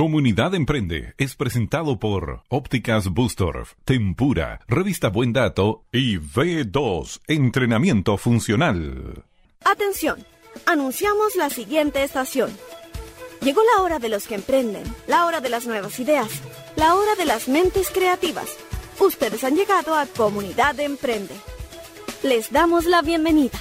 Comunidad Emprende es presentado por Ópticas Bustorf, Tempura, Revista Buen Dato y V2 Entrenamiento Funcional. Atención, anunciamos la siguiente estación. Llegó la hora de los que emprenden, la hora de las nuevas ideas, la hora de las mentes creativas. Ustedes han llegado a Comunidad Emprende. Les damos la bienvenida.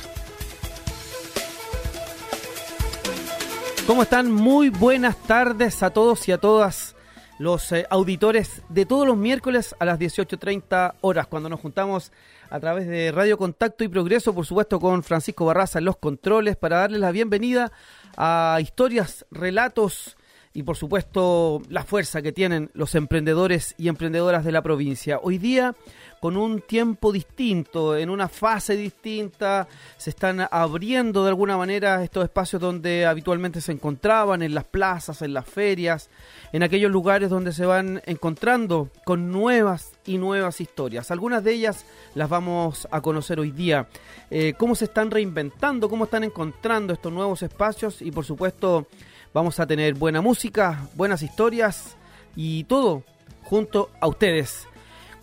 ¿Cómo están? Muy buenas tardes a todos y a todas los eh, auditores de todos los miércoles a las 18.30 horas, cuando nos juntamos a través de Radio Contacto y Progreso, por supuesto con Francisco Barraza en los controles, para darles la bienvenida a historias, relatos y por supuesto la fuerza que tienen los emprendedores y emprendedoras de la provincia. Hoy día con un tiempo distinto, en una fase distinta, se están abriendo de alguna manera estos espacios donde habitualmente se encontraban, en las plazas, en las ferias, en aquellos lugares donde se van encontrando con nuevas y nuevas historias. Algunas de ellas las vamos a conocer hoy día. Eh, cómo se están reinventando, cómo están encontrando estos nuevos espacios y por supuesto vamos a tener buena música, buenas historias y todo junto a ustedes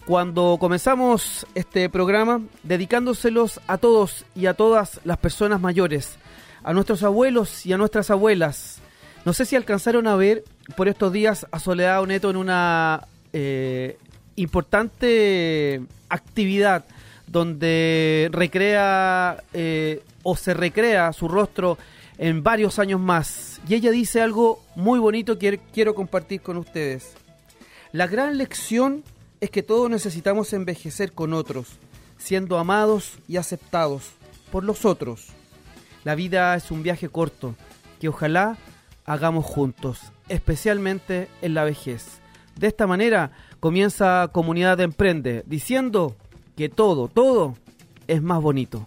cuando comenzamos este programa dedicándoselos a todos y a todas las personas mayores, a nuestros abuelos y a nuestras abuelas. No sé si alcanzaron a ver por estos días a Soledad Neto en una eh, importante actividad donde recrea eh, o se recrea su rostro en varios años más. Y ella dice algo muy bonito que quiero compartir con ustedes. La gran lección es que todos necesitamos envejecer con otros, siendo amados y aceptados por los otros. La vida es un viaje corto que ojalá hagamos juntos, especialmente en la vejez. De esta manera comienza Comunidad de Emprende, diciendo que todo, todo es más bonito.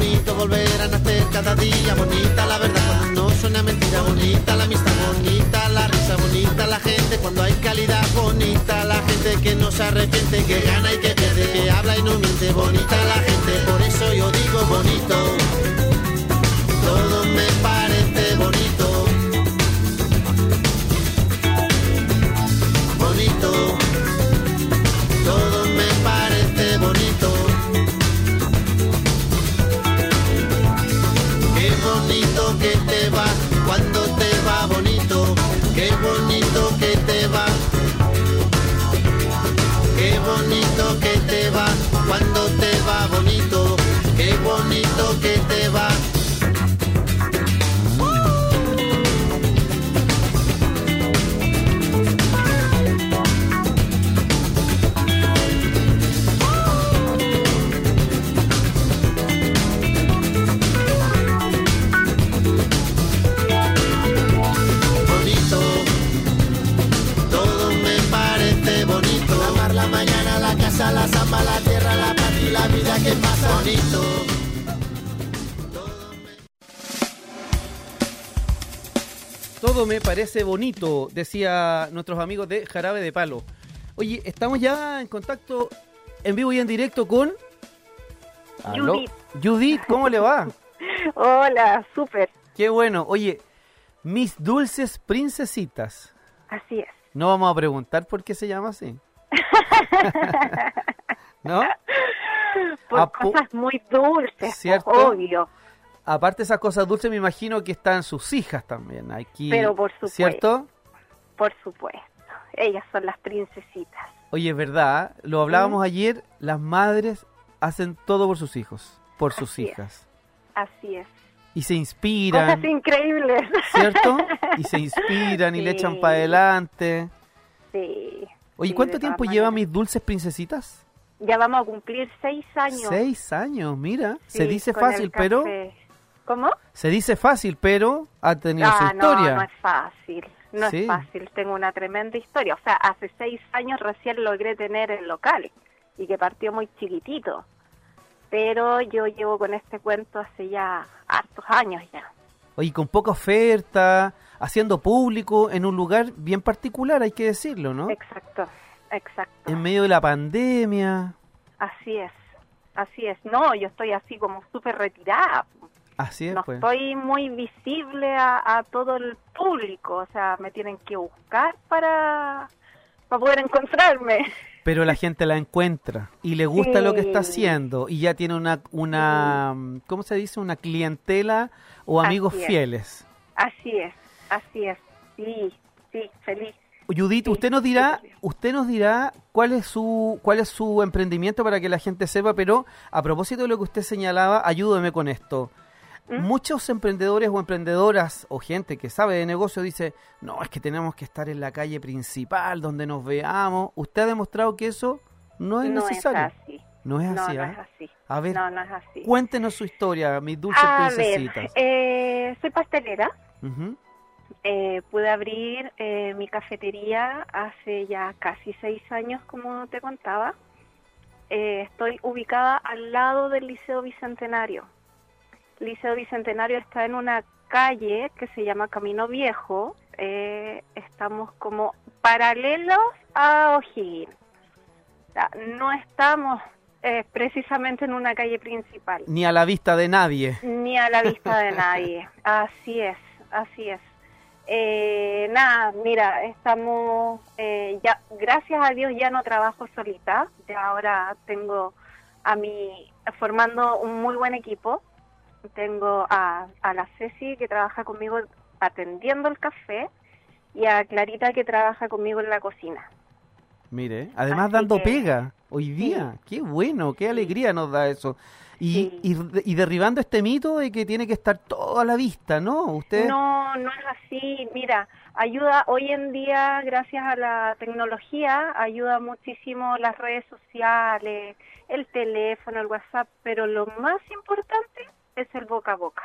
bonito volver a nacer cada día, bonita la verdad, no suena mentira, bonita la amistad, bonita la risa, bonita la gente, cuando hay calidad, bonita la gente que no se arrepiente, que gana parece bonito, decía nuestros amigos de Jarabe de Palo. Oye, estamos ya en contacto en vivo y en directo con... Judith. Judith, ¿cómo le va? Hola, súper. Qué bueno. Oye, mis dulces princesitas. Así es. No vamos a preguntar por qué se llama así. ¿no? Por cosas muy dulces, ¿Cierto? obvio. Aparte de esas cosas dulces, me imagino que están sus hijas también aquí. Pero por supuesto. ¿Cierto? Por supuesto. Ellas son las princesitas. Oye, es verdad, lo hablábamos ¿Mm? ayer, las madres hacen todo por sus hijos, por sus Así es. hijas. Así es. Y se Cosas inspiran, increíbles. ¿cierto? Y se inspiran y le echan para adelante. Sí. Oye, sí, ¿cuánto tiempo todas lleva maneras. mis dulces princesitas? Ya vamos a cumplir seis años. Seis años, mira. se Sí, dice con el fácil, pero... Se dice fácil, pero ha tenido su Ah, no, historia. no es fácil. No Sí. es fácil. Tengo una tremenda historia. O sea, hace seis años recién logré tener el local y que partió muy chiquitito. Pero yo llevo con este cuento hace ya hartos años ya. Oye, con poca oferta, haciendo público en un lugar bien particular, hay que decirlo, ¿no? Exacto, exacto. En medio de la pandemia. Así es, así es. No, yo estoy así como súper retirada. Así es, no pues. estoy muy visible a, a todo el público. O sea, me tienen que buscar para, para poder encontrarme. Pero la gente la encuentra y le gusta lo que está haciendo y ya tiene una, una ¿cómo se dice? Una clientela o amigos Así fieles. Así es, así es. Sí, sí, feliz. Judith, Sí, usted nos dirá, usted nos dirá cuál es su cuál es su emprendimiento para que la gente sepa, pero a propósito de lo que usted señalaba, ayúdeme con esto. ¿Mm? Muchos emprendedores o emprendedoras o gente que sabe de negocio dice, no, es que tenemos que estar en la calle principal donde nos veamos. Usted ha demostrado que eso no es no necesario. es así. No es no, así, no ¿ah? es así. A ver, No, no es así. cuéntenos su historia, mis dulces A ver, princesitas. eh, soy pastelera. Ujú. Eh, pude abrir eh, mi cafetería hace ya casi seis años, como te contaba. Eh, estoy ubicada al lado del Liceo Bicentenario. Liceo Bicentenario está en una calle que se llama Camino Viejo. Eh, estamos como paralelos a O'Higgins. O sea, no estamos eh, precisamente en una calle principal Ni a la vista de nadie. ni a la vista de nadie. Así es, así es. Eh, nada, mira, estamos, eh, ya, gracias a Dios ya no trabajo solita, ya ahora tengo a mi, formando un muy buen equipo. Tengo a, a la Ceci que trabaja conmigo atendiendo el café y a Clarita que trabaja conmigo en la cocina. Mire, además Así dando que- pega hoy día. Qué bueno, qué alegría nos da eso. Y, Sí. y, y derribando este mito de que tiene que estar todo a la vista, ¿no? Usted, No, no es así. Mira, ayuda hoy en día, gracias a la tecnología, ayuda muchísimo las redes sociales, el teléfono, el WhatsApp, pero lo más importante es el boca a boca.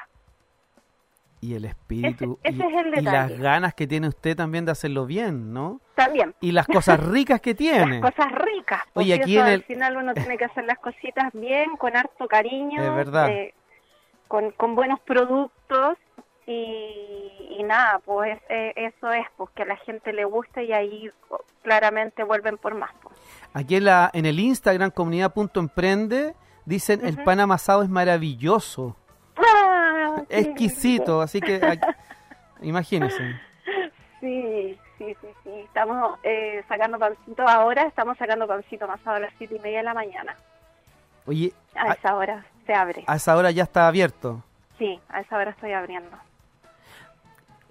y el espíritu, Ese- ese y, es el y las ganas que tiene usted también de hacerlo bien, ¿no? También. Y las cosas ricas que tiene. Las cosas ricas. Oye, aquí en al el- final uno tiene que hacer las cositas bien, con harto cariño, Es verdad. eh, con, con buenos productos y, y nada, pues eh, eso es, pues que a la gente le guste y ahí oh, claramente vuelven por más. pues. Aquí en, la, en el Instagram, comunidad.emprende, dicen el pan amasado es maravilloso, ¡Ah! exquisito, así que aquí- imagínense. Sí, sí, sí, sí. Estamos eh, sacando pancito ahora, estamos sacando pancito amasado a las siete y media de la mañana. Oye, A a, esa hora se abre. a esa hora ya está abierto. Sí, a esa hora estoy abriendo.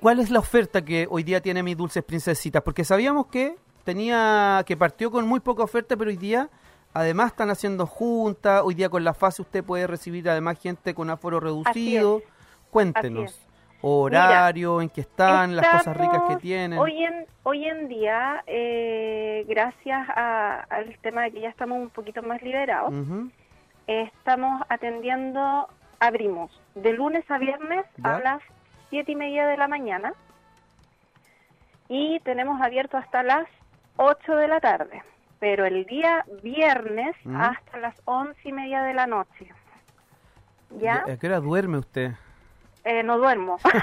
¿Cuál es la oferta que hoy día tiene mis dulces princesitas? Porque sabíamos que tenía que partió con muy poca oferta, pero hoy día además están haciendo juntas. Hoy día con la fase usted puede recibir además gente con aforo reducido. Cuéntenos. Horario, en qué están, las cosas ricas que tienen. Hoy en, hoy en día, eh, gracias a- al tema de que ya estamos un poquito más liberados, estamos atendiendo, abrimos de lunes a viernes Ya. a las siete y media de la mañana y tenemos abierto hasta las 8 de la tarde, pero el día viernes Ujú. hasta las once y media de la noche. ¿Ya? ¿A qué hora duerme usted? Eh, no duermo.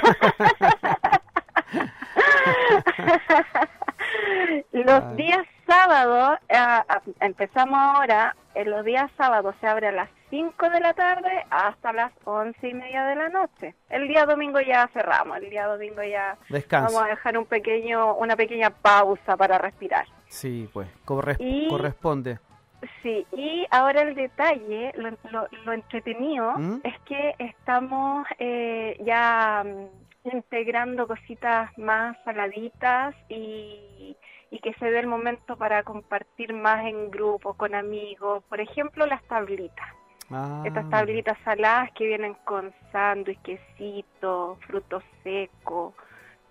los Ay. días sábados, ah, ah, empezamos ahora, en los días sábados se abre a las 5 de la tarde hasta las once y media de la noche. El día domingo ya cerramos, el día domingo ya Descanso. vamos a dejar un pequeño, una pequeña pausa para respirar. Sí, pues, corres- Y- corresponde. Sí, y ahora el detalle, lo, lo- lo entretenido, ¿Mm? es que estamos eh, ya mm, integrando cositas más saladitas y, y que se dé el momento para compartir más en grupo, con amigos. Por ejemplo, las tablitas. Ah, Estas tablitas saladas que vienen con sándwich, quesito, frutos secos,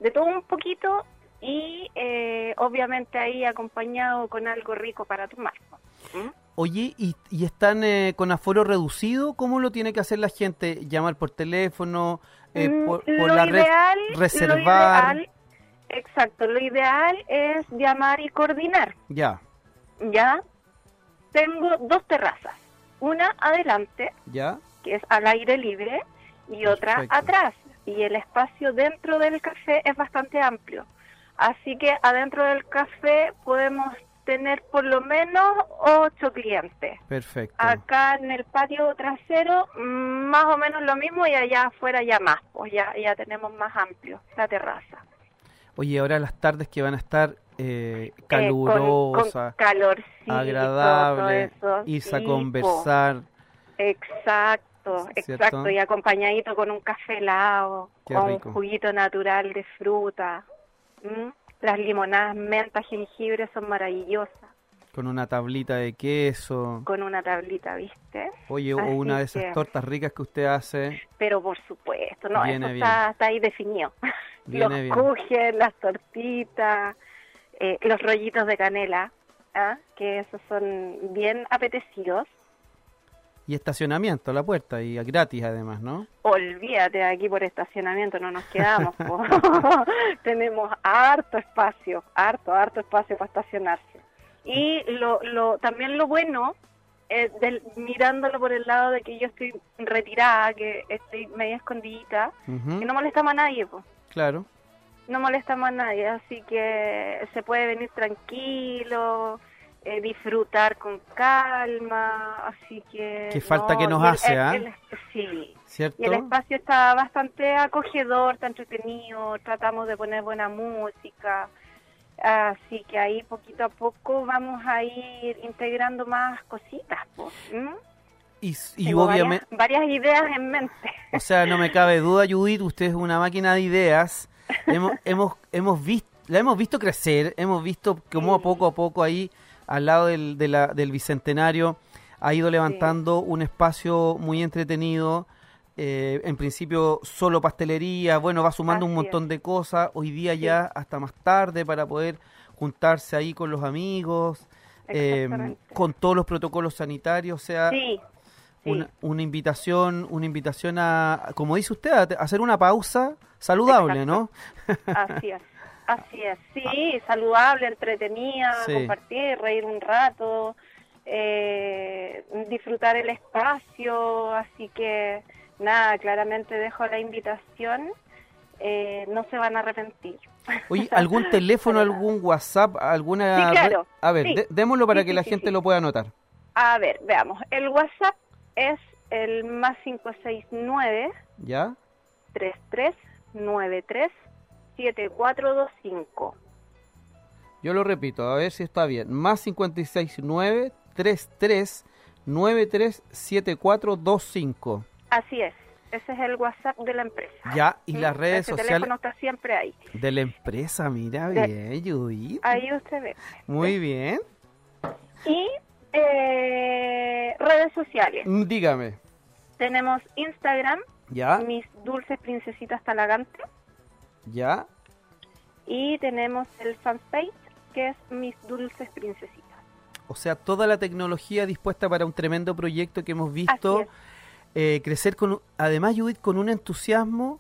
de todo un poquito y eh, obviamente ahí acompañado con algo rico para tomar. ¿Mm? Oye, ¿y, y están eh, con aforo reducido? ¿Cómo lo tiene que hacer la gente? ¿Llamar por teléfono? eh, Mm, por, por lo la red? ideal, reservar. lo ideal- exacto, lo ideal es llamar y coordinar. Ya, Ya tengo dos terrazas, una adelante, ya. que es al aire libre, y otra atrás. Y el espacio dentro del café es bastante amplio. Así que adentro del café podemos tener por lo menos ocho clientes. Perfecto. Acá en el patio trasero más o menos lo mismo y allá afuera ya más, pues ya, ya tenemos más amplio la terraza. Oye, ahora las tardes que van a estar eh, Eh, con- calurosas, con, calorcito, agradable, eso. irse a Sí, conversar. Exacto, ¿Cierto? exacto. Y acompañadito con un café helado, Qué con rico. un juguito natural de fruta. ¿M? Las limonadas menta, jengibre son maravillosas. con una tablita de queso. Con una tablita, ¿viste? Oye, o una de esas que- tortas ricas que usted hace. Pero por supuesto, no, Viene eso está, está ahí definido. Viene los kuchen, las tortitas, eh, los rollitos de canela, ¿ah? que esos son bien apetecidos. Y estacionamiento a la puerta, y gratis además, ¿no? Olvídate, aquí por estacionamiento no nos quedamos. Tenemos harto espacio, harto, harto espacio para estacionarse. Y lo, lo, también lo bueno, es del- mirándolo por el lado de que yo estoy retirada, que estoy media escondidita, Ujú, que no molestamos a nadie, pues. Claro. no molestamos a nadie, así que se puede venir tranquilo, eh, disfrutar con calma, así que... Qué falta que nos el- hace, ¿ah? el- sí, ¿Cierto? y el espacio está bastante acogedor, está entretenido, tratamos de poner buena música, así que ahí poquito a poco vamos a ir integrando más cositas, pues, ¿m? Y, obviamente, varias, varias ideas en mente. o sea, no me cabe duda, Judith, usted es una máquina de ideas. Hemos, hemos, hemos visto, la hemos visto crecer, hemos visto cómo a poco a poco ahí, al lado del, de la- del bicentenario, ha ido levantando un espacio muy entretenido. eh, en principio solo pastelería, bueno, va sumando un montón de cosas. Hoy día ya hasta más tarde para poder juntarse ahí con los amigos, eh, Exactamente. con todos los protocolos sanitarios, o sea, Sí, sí. una, una invitación, una invitación a, como dice usted, a, hacer una pausa saludable, ¿no? Así es, así es. Sí, saludable, entretenida, Sí. compartir, reír un rato, eh, disfrutar el espacio. Así que, nada, claramente dejo la invitación. eh, no se van a arrepentir. Oye, ¿algún teléfono, algún WhatsApp, alguna... Sí, claro. A ver, Sí. dé- démoslo para Sí, que la gente lo pueda anotar. A ver, veamos. El WhatsApp es el más 569 ¿Ya? 3393 7425. Yo lo repito, a ver si está bien. Más 569 33 93 7425. Así es. Ese es el WhatsApp de la empresa. Ya, y ¿Mm? las redes Ese sociales teléfono está siempre ahí. de la empresa, mira De- bien, Judith. Ahí usted ve. Muy bien. Y eh, redes sociales. Mm, Dígame. Tenemos Instagram, ¿Ya? mis dulces princesitas Talagante. ¿Ya? Y tenemos el fanpage, que es mis dulces princesitas. O sea, toda la tecnología dispuesta para un tremendo proyecto que hemos visto eh, crecer con, además Judith, con un entusiasmo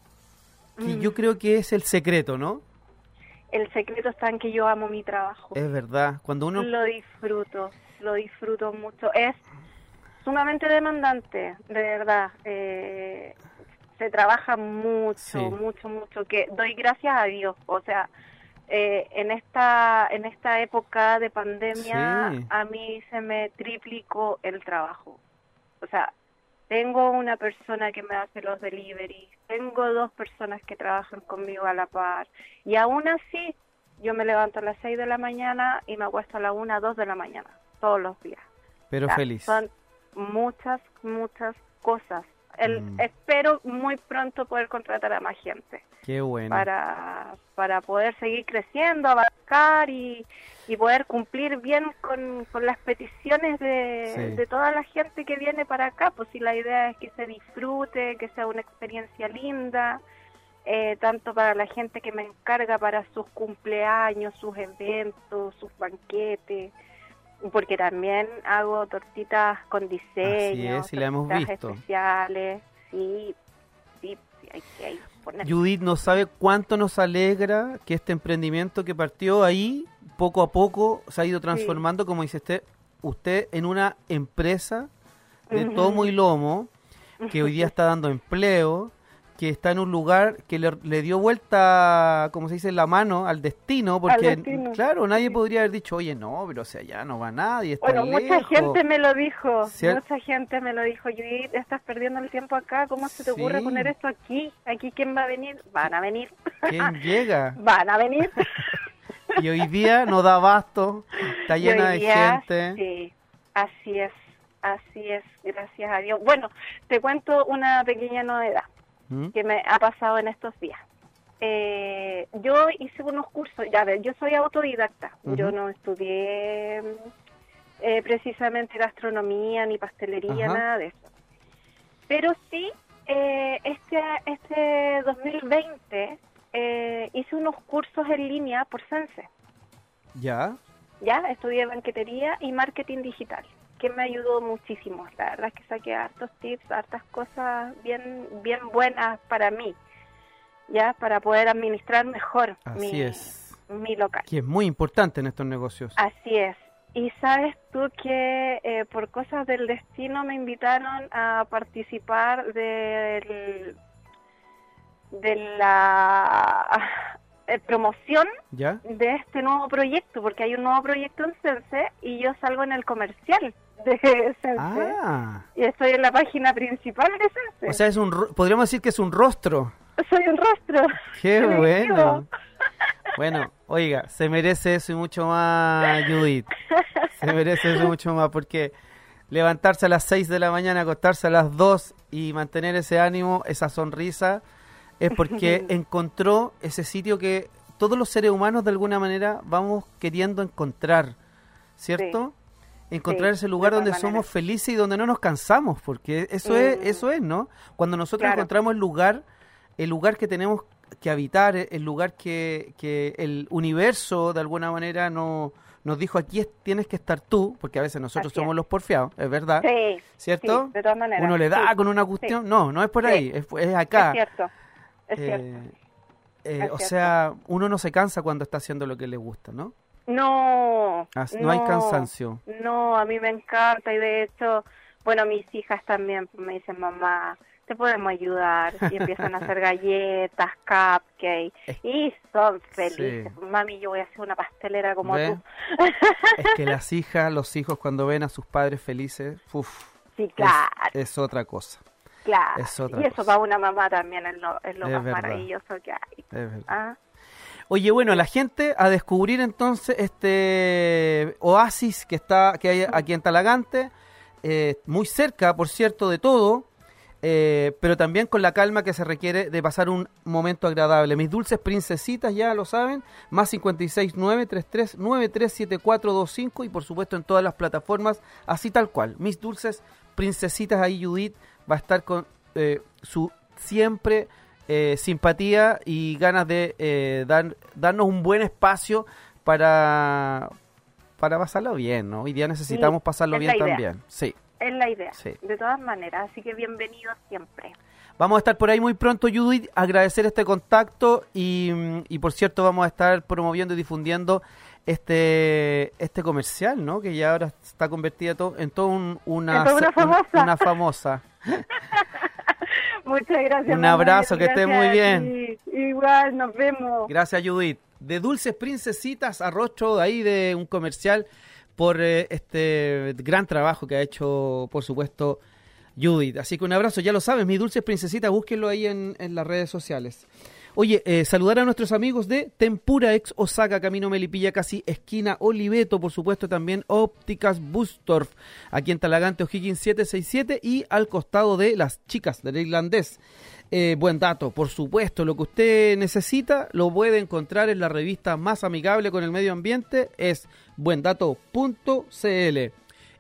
que Mm. yo creo que es el secreto, ¿no? El secreto está en que yo amo mi trabajo. Es verdad. Cuando uno Lo disfruto, lo disfruto mucho. Es sumamente demandante, de verdad. Eh, se trabaja mucho, Sí. mucho, mucho. Que doy gracias a Dios. O sea, eh, en esta en esta época de pandemia Sí. a mí se me triplicó el trabajo. O sea, tengo una persona que me hace los deliveries, tengo dos personas que trabajan conmigo a la par y aún así yo me levanto a las 6 de la mañana y me acuesto a la 1, 2 de la mañana, todos los días. Pero feliz. Son muchas, muchas cosas. El, Mm. Espero muy pronto poder contratar a más gente Qué bueno. para, para poder seguir creciendo, abarcar y, y poder cumplir bien con, con las peticiones de, Sí. de toda la gente que viene para acá. Pues si la idea es que se disfrute, que sea una experiencia linda, eh, tanto para la gente que me encarga para sus cumpleaños, sus eventos, sus banquetes, porque también hago tortitas con diseño, es, sí la hemos tortitas visto. especiales, sí, sí, hay que poner. Judith no sabe cuánto nos alegra que este emprendimiento que partió ahí, poco a poco, se ha ido transformando, como dice usted, usted en una empresa de tomo y lomo, que hoy día está dando empleo, que está en un lugar que le, le dio vuelta, como se dice, la mano al destino, porque, destino, claro, nadie podría haber dicho, oye, no, pero o sea, ya no va nadie, está Bueno, mucha lejos". gente me lo dijo, mucha gente me lo dijo, Judith, estás perdiendo el tiempo acá, ¿cómo se te ocurre poner esto aquí? ¿Aquí quién va a venir? Van a venir, ¿Quién llega? van a venir. Y hoy día no da abasto, está llena de gente. Sí, así es, así es, gracias a Dios. Bueno, te cuento una pequeña novedad ¿Mm? que me ha pasado en estos días. Eh, yo hice unos cursos, ya ver, yo soy autodidacta, yo no estudié eh, precisamente gastronomía ni pastelería, Ajá. nada de eso. Pero sí, eh, este, este 2020 eh, hice unos cursos en línea por Sense. Ya, Ya, estudié banquetería y marketing digital, que me ayudó muchísimo. La verdad es que saqué hartos tips, hartas cosas bien, bien buenas para mí, ya, para poder administrar mejor así mi, es. mi local. Que es muy importante en estos negocios. Así es. Y sabes tú que eh, por cosas del destino me invitaron a participar del, de la eh, promoción ¿Ya? de este nuevo proyecto, porque hay un nuevo proyecto en Sense y yo salgo en el comercial de Sense. Ah, Y estoy en la página principal de Sense. o sea, es un, podríamos decir que es un rostro. Soy un rostro. Qué bueno. Bueno, oiga, se merece eso y mucho más, Judith. Se merece eso y mucho más, porque levantarse a las 6 de la mañana, acostarse a las 2 y mantener ese ánimo, esa sonrisa, es porque encontró ese sitio que todos los seres humanos de alguna manera vamos queriendo encontrar, ¿cierto? Encontrar Sí, ese lugar de donde somos felices y donde no nos cansamos, porque eso es, Mm. eso es, ¿no? Cuando nosotros Claro. encontramos el lugar, el lugar que tenemos que habitar, el lugar que, que el universo de alguna manera no, nos dijo aquí es- tienes que estar tú, porque a veces nosotros Así somos es. los porfiados, es verdad, Sí, ¿cierto? sí, de todas maneras. Uno le da con una cuestión, no, no es por ahí, es, es acá. Es cierto, es Eh, cierto. eh, o cierto. sea, uno no se cansa cuando está haciendo lo que le gusta, ¿no? No, As- no hay cansancio. No, a mí me encanta y de hecho, bueno, mis hijas también me dicen, mamá, te podemos ayudar y empiezan a hacer galletas, cupcakes y son felices. Mami, yo voy a hacer una pastelera como tú. Es que las hijas, los hijos cuando ven a sus padres felices, uf, Sí, claro, es, otra cosa, claro. es y eso cosa. para una mamá también es lo, es lo Es más verdad. maravilloso que hay. es verdad. ¿ah? Oye, bueno, la gente a descubrir entonces este oasis que está que hay aquí en Talagante, eh, muy cerca, por cierto, de todo, eh, pero también con la calma que se requiere de pasar un momento agradable. Mis dulces princesitas, ya lo saben, más 56933937425 y por supuesto en todas las plataformas, así tal cual. Mis dulces princesitas, ahí Judith va a estar con eh, su siempre eh, simpatía y ganas de eh, dar, darnos un buen espacio para, para pasarlo bien, ¿no? Hoy día necesitamos Sí, pasarlo bien también. Sí. Es la idea, Sí. de todas maneras. Así que bienvenidos siempre. Vamos a estar por ahí muy pronto, Judith. Agradecer este contacto y, y por cierto vamos a estar promoviendo y difundiendo este este comercial, ¿no? Que ya ahora está convertida to- en todo un- una, famosa. una famosa. Muchas gracias. Un Manuel, abrazo, que estés muy bien. Igual, nos vemos. Gracias, Judith. De Dulces Princesitas a rostro de ahí de un comercial por eh, este gran trabajo que ha hecho, por supuesto, Judith. Así que un abrazo, ya lo sabes, mis Dulces Princesitas, búsquenlo ahí en, en las redes sociales. Oye, eh, saludar a nuestros amigos de Tempura ex Osaka, Camino Melipilla, casi esquina Oliveto, por supuesto también Ópticas Bustorf, aquí en Talagante, O'Higgins 767 y al costado de las chicas del irlandés. Eh, buen dato, por supuesto, lo que usted necesita lo puede encontrar en la revista más amigable con el medio ambiente, es buendato.cl.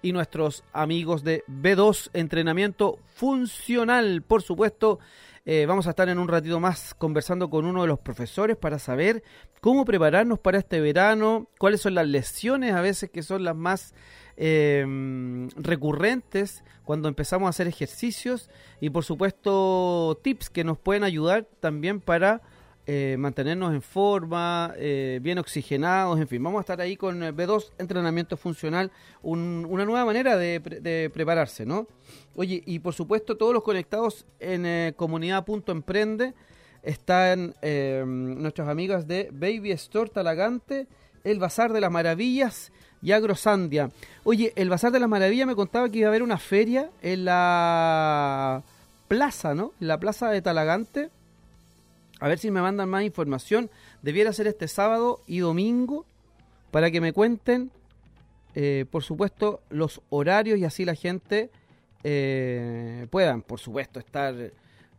Y nuestros amigos de B2 Entrenamiento Funcional, por supuesto, eh, vamos a estar en un ratito más conversando con uno de los profesores para saber cómo prepararnos para este verano, cuáles son las lesiones a veces que son las más eh, recurrentes cuando empezamos a hacer ejercicios y por supuesto tips que nos pueden ayudar también para eh, mantenernos en forma, eh, bien oxigenados, en fin, vamos a estar ahí con B2 entrenamiento funcional, una nueva manera de, prepararse, ¿no? Oye, y por supuesto todos los conectados en eh, comunidad.emprende están nuestras amigas de Baby Store Talagante, el Bazar de las Maravillas y Agrosandia. Oye, el Bazar de las Maravillas me contaba que iba a haber una feria en la plaza, ¿no? En la plaza de Talagante. A ver si me mandan más información. Debiera ser este sábado y domingo para que me cuenten, eh, por supuesto, los horarios y así la gente eh, puedan, por supuesto, estar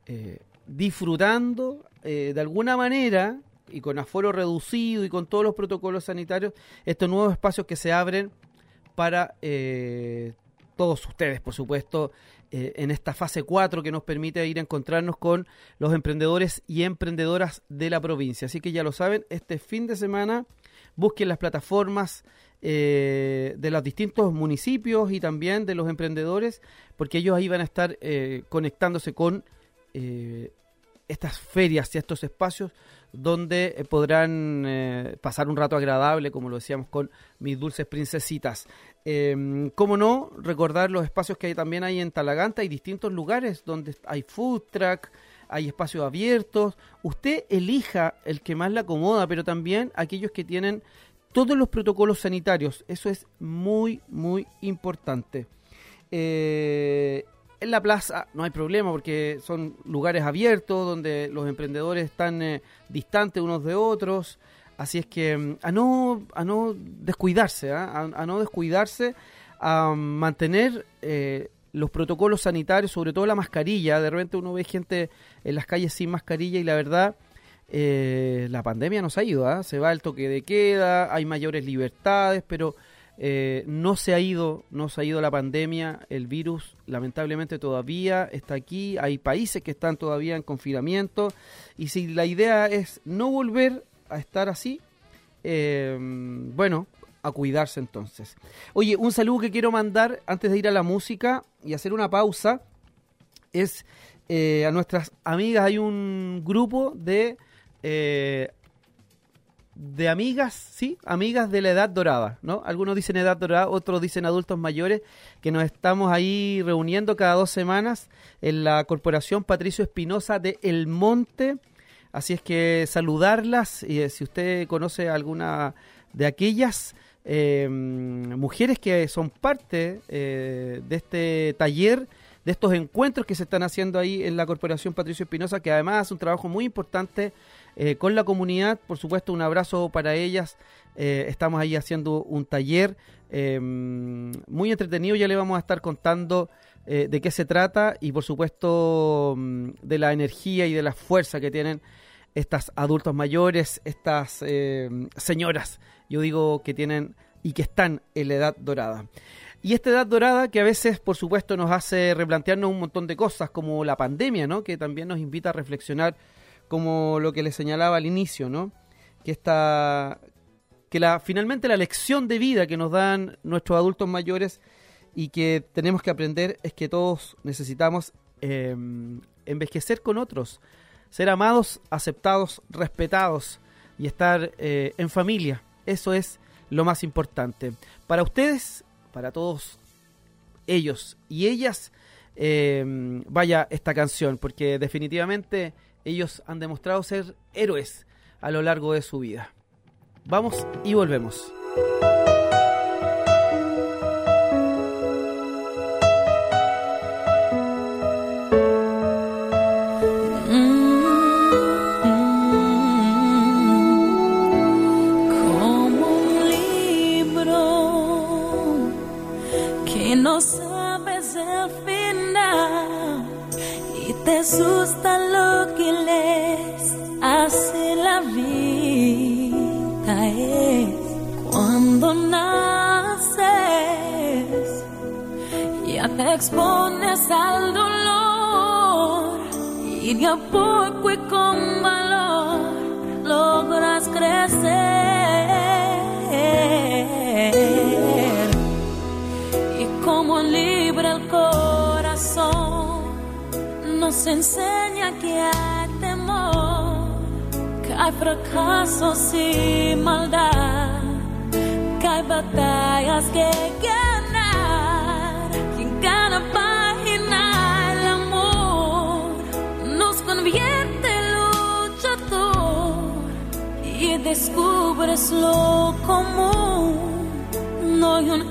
eh, disfrutando de alguna manera y con aforo reducido y con todos los protocolos sanitarios, estos nuevos espacios que se abren para eh, todos ustedes, por supuesto, eh, en esta fase 4 que nos permite ir a encontrarnos con los emprendedores y emprendedoras de la provincia. Así que ya lo saben, este fin de semana busquen las plataformas eh, de los distintos municipios y también de los emprendedores, porque ellos ahí van a estar conectándose con estas ferias y estos espacios donde eh, podrán eh, pasar un rato agradable, como lo decíamos, con mis dulces princesitas. Eh, ¿Cómo no? Recordar los espacios que hay, también hay en Talaganta, hay distintos lugares donde hay food truck, hay espacios abiertos. Usted elija el que más le acomoda, pero también aquellos que tienen todos los protocolos sanitarios. Eso es muy, muy importante. Eh, en la plaza no hay problema porque son lugares abiertos donde los emprendedores están eh, distantes unos de otros. Así es que mm, a no, a no descuidarse, ¿ah? a, no descuidarse, a mantener eh, los protocolos sanitarios, sobre todo la mascarilla. De repente uno ve gente en las calles sin mascarilla y la verdad, eh, la pandemia nos ha ido. ¿ah? Se va el toque de queda, hay mayores libertades, pero eh, no se ha ido, no se ha ido la pandemia, el virus lamentablemente todavía está aquí, hay países que están todavía en confinamiento y si la idea es no volver a estar así, eh, bueno, a cuidarse entonces. Oye, un saludo que quiero mandar antes de ir a la música y hacer una pausa es eh, a nuestras amigas, hay un grupo de de amigas, sí, amigas de la edad dorada, ¿no? Algunos dicen edad dorada, otros dicen adultos mayores, que nos estamos ahí reuniendo cada dos semanas en la Corporación Patricio Espinosa de El Monte. Así es que saludarlas y eh, si usted conoce alguna de aquellas eh, mujeres que son parte eh, de este taller, de estos encuentros que se están haciendo ahí en la Corporación Patricio Espinosa, que además hace un trabajo muy importante eh, con la comunidad. Por supuesto, un abrazo para ellas. Eh, estamos ahí haciendo un taller em, muy entretenido. Ya le vamos a estar contando eh, de qué se trata y, por supuesto, mm, de la energía y de la fuerza que tienen estas adultos mayores, estas em, señoras, yo digo que tienen y que están en la edad dorada. Y esta edad dorada que a veces, por supuesto, nos hace replantearnos un montón de cosas, como la pandemia, ¿no? Que también nos invita a reflexionar como lo que le señalaba al inicio, ¿no? Que esta que la finalmente la lección de vida que nos dan nuestros adultos mayores y que tenemos que aprender es que todos necesitamos em, envejecer con otros, ser amados, aceptados, respetados y estar eh, en familia. Eso es lo más importante. Para ustedes, para todos ellos y ellas, em, vaya esta canción, porque definitivamente ellos han demostrado ser héroes a lo largo de su vida. Vamos y volvemos. Naces ya te expones al dolor. Y de a poco y con valor logras crecer. Y como libre el corazón nos enseña que hay temor que hay fracasos y maldad batallas que ganar. Y en cada página el amor nos convierte en luchador. Y descubres lo común. No hay un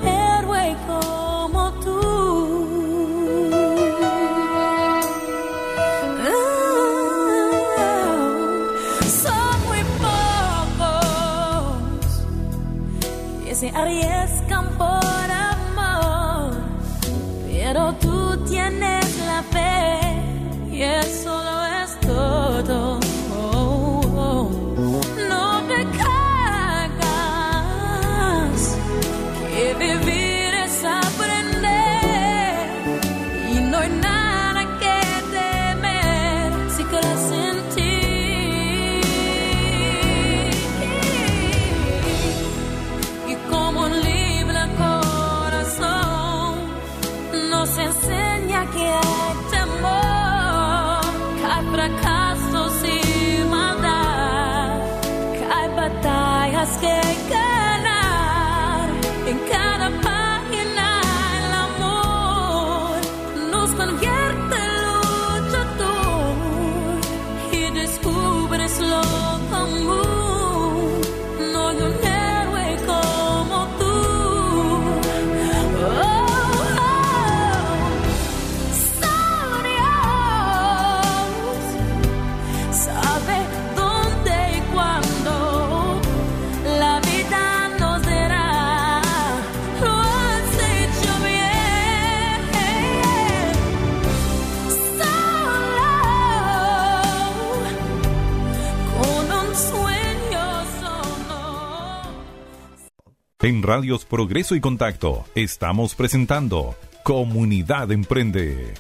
En Radios Progreso y Contacto estamos presentando Comunidad Emprende.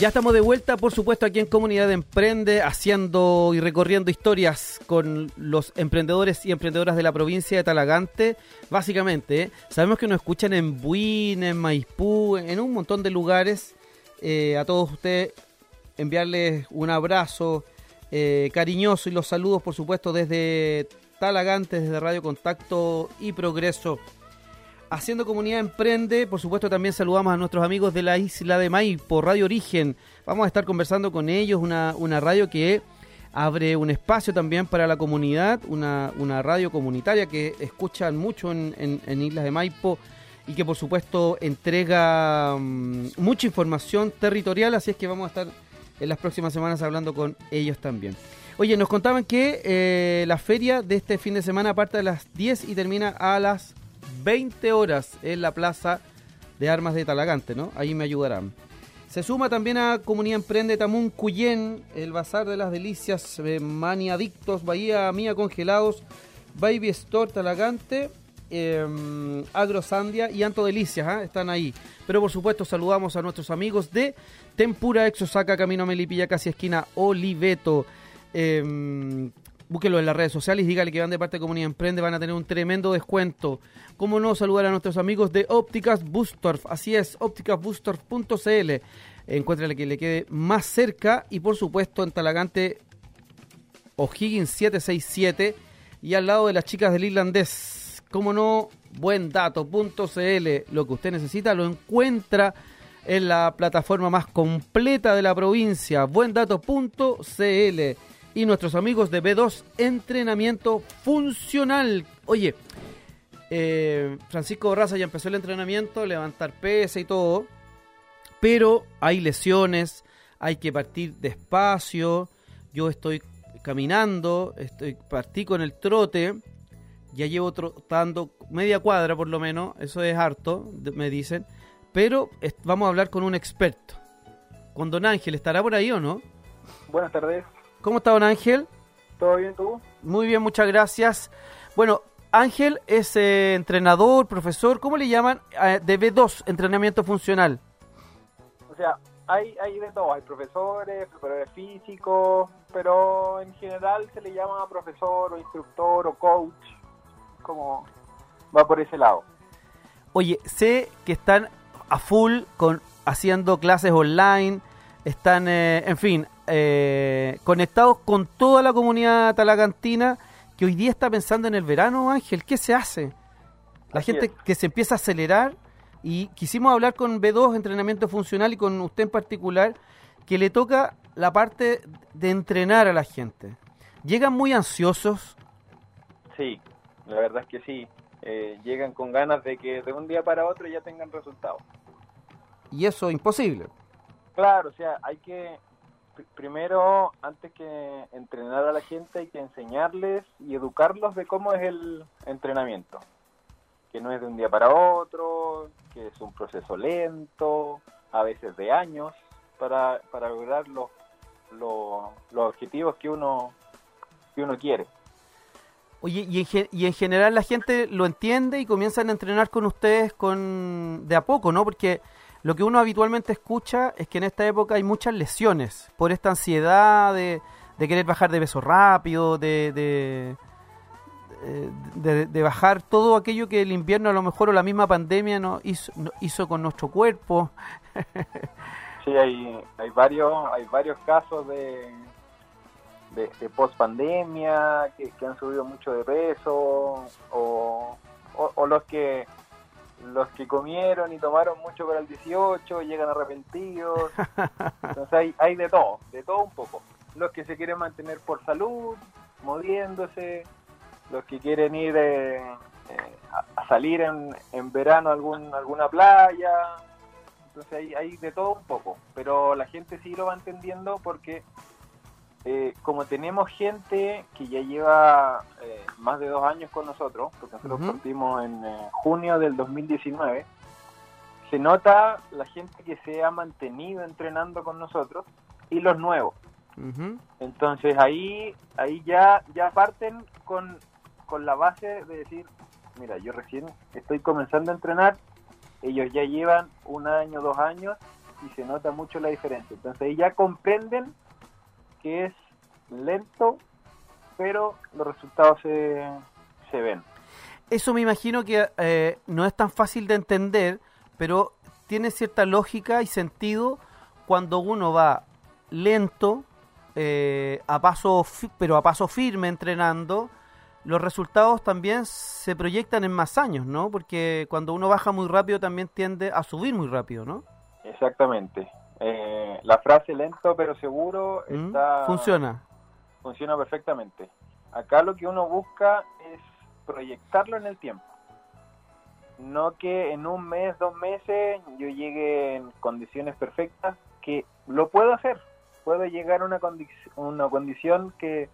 Ya estamos de vuelta, por supuesto, aquí en Comunidad Emprende, haciendo y recorriendo historias con los emprendedores y emprendedoras de la provincia de Talagante. Básicamente, ¿eh? sabemos que nos escuchan en Buin, en Maipú, en un montón de lugares. Eh, a todos ustedes, enviarles un abrazo eh, cariñoso y los saludos, por supuesto, desde Talagante, desde Radio Contacto y Progreso. Haciendo Comunidad Emprende, por supuesto también saludamos a nuestros amigos de la isla de Maipo, Radio Origen. Vamos a estar conversando con ellos, una, una radio que abre un espacio también para la comunidad, una, una radio comunitaria que escuchan mucho en, en- en Islas de Maipo y que por supuesto entrega mm, mucha información territorial, así es que vamos a estar en las próximas semanas hablando con ellos también. Oye, nos contaban que eh, la feria de este fin de semana parte a las 10 y termina a las 20 horas en la Plaza de Armas de Talagante, ¿no? Ahí me ayudarán. Se suma también a Comunidad Emprende Tamun Cuyén, el Bazar de las Delicias, eh, Mani Adictos, Bahía Mía Congelados, Baby Store Talagante, eh, Agrosandia y Anto Delicias, ¿ah? están ahí. Pero por supuesto saludamos a nuestros amigos de Tempura Exosaca, Camino Melipilla, casi esquina Oliveto. Eh, búsquelo en las redes sociales, dígale que van de parte de Comunidad Emprende, van a tener un tremendo descuento. Cómo no saludar a nuestros amigos de Ópticas Bustorf, así es, ópticasbustorf.cl. Encuéntrale que le quede más cerca y por supuesto en Talagante O'Higgins 767 y al lado de las chicas del irlandés. Cómo no, buendato.cl. Lo que usted necesita lo encuentra en la plataforma más completa de la provincia, buendato.cl. Y nuestros amigos de B2 Entrenamiento Funcional. Oye, eh, Francisco Raza ya empezó el entrenamiento, levantar pesa y todo. Pero hay lesiones, hay que partir despacio. Yo estoy caminando, estoy, partí con el trote, ya llevo trotando media cuadra por lo menos, eso es harto, me dicen, pero vamos a hablar con un experto, con don Ángel, ¿estará por ahí o no? Buenas tardes, ¿Cómo está don Ángel? ¿todo bien tú? Muy bien, muchas gracias. Bueno, Ángel es eh, entrenador, profesor, ¿cómo le llaman? Eh, de B2, entrenamiento funcional. O sea, hay, hay de todo, hay profesores, preparadores físicos, pero en general se le llama profesor o instructor o coach, como va por ese lado. Oye, sé que están a full con haciendo clases online, están, eh, en fin, eh, conectados con toda la comunidad talagantina que hoy día está pensando en el verano, Ángel. ¿Qué se hace? La Así gente es. que se empieza a acelerar y quisimos hablar con B2, entrenamiento funcional, y con usted en particular, que le toca la parte de entrenar a la gente. Llegan muy ansiosos, Sí, la verdad es que sí. Eh, llegan con ganas de que de un día para otro ya tengan resultados. y eso es imposible. Claro, o sea, hay que, pr- primero, antes que entrenar a la gente, hay que enseñarles y educarlos de cómo es el entrenamiento. Que no es de un día para otro, que es un proceso lento, a veces de años, para, para lograr los, los, los objetivos que uno, que uno quiere. Oye, y en, y en general la gente lo entiende y comienzan a entrenar con ustedes con de a poco, ¿no? Porque lo que uno habitualmente escucha es que en esta época hay muchas lesiones por esta ansiedad de, de querer bajar de peso rápido, de, de, de- de bajar todo aquello que el invierno a lo mejor o la misma pandemia no hizo, no hizo con nuestro cuerpo. Sí, hay, hay varios hay varios casos de, de, de post pandemia que, que han subido mucho de peso o, o, o los que los que comieron y tomaron mucho para el 18 llegan arrepentidos. Entonces hay, hay de todo, de todo un poco. Los que se quieren mantener por salud, moviéndose, los que quieren ir eh, eh, a, a salir en, en verano a algún, alguna playa, entonces hay, hay de todo un poco, pero la gente sí lo va entendiendo porque eh, como tenemos gente que ya lleva eh, más de dos años con nosotros, porque nosotros Ujú. partimos en eh, junio del 2019, se nota la gente que se ha mantenido entrenando con nosotros y los nuevos. Ujú. Entonces ahí, ahí ya, ya parten con, con la base de decir, mira, yo recién estoy comenzando a entrenar, ellos ya llevan un año, dos años y se nota mucho la diferencia. Entonces ahí ya comprenden que es lento, pero los resultados se, se ven. Eso me imagino que eh, no es tan fácil de entender, pero tiene cierta lógica y sentido cuando uno va lento, eh, a paso, pero a paso firme entrenando. Los resultados también se proyectan en más años, ¿no? Porque cuando uno baja muy rápido también tiende a subir muy rápido, ¿no? Exactamente. Eh, la frase lento pero seguro ¿Mm? está, Funciona. funciona perfectamente. Acá lo que uno busca es proyectarlo en el tiempo. No que en un mes, dos meses yo llegue en condiciones perfectas, que lo puedo hacer. Puedo llegar a una, condi- una condición que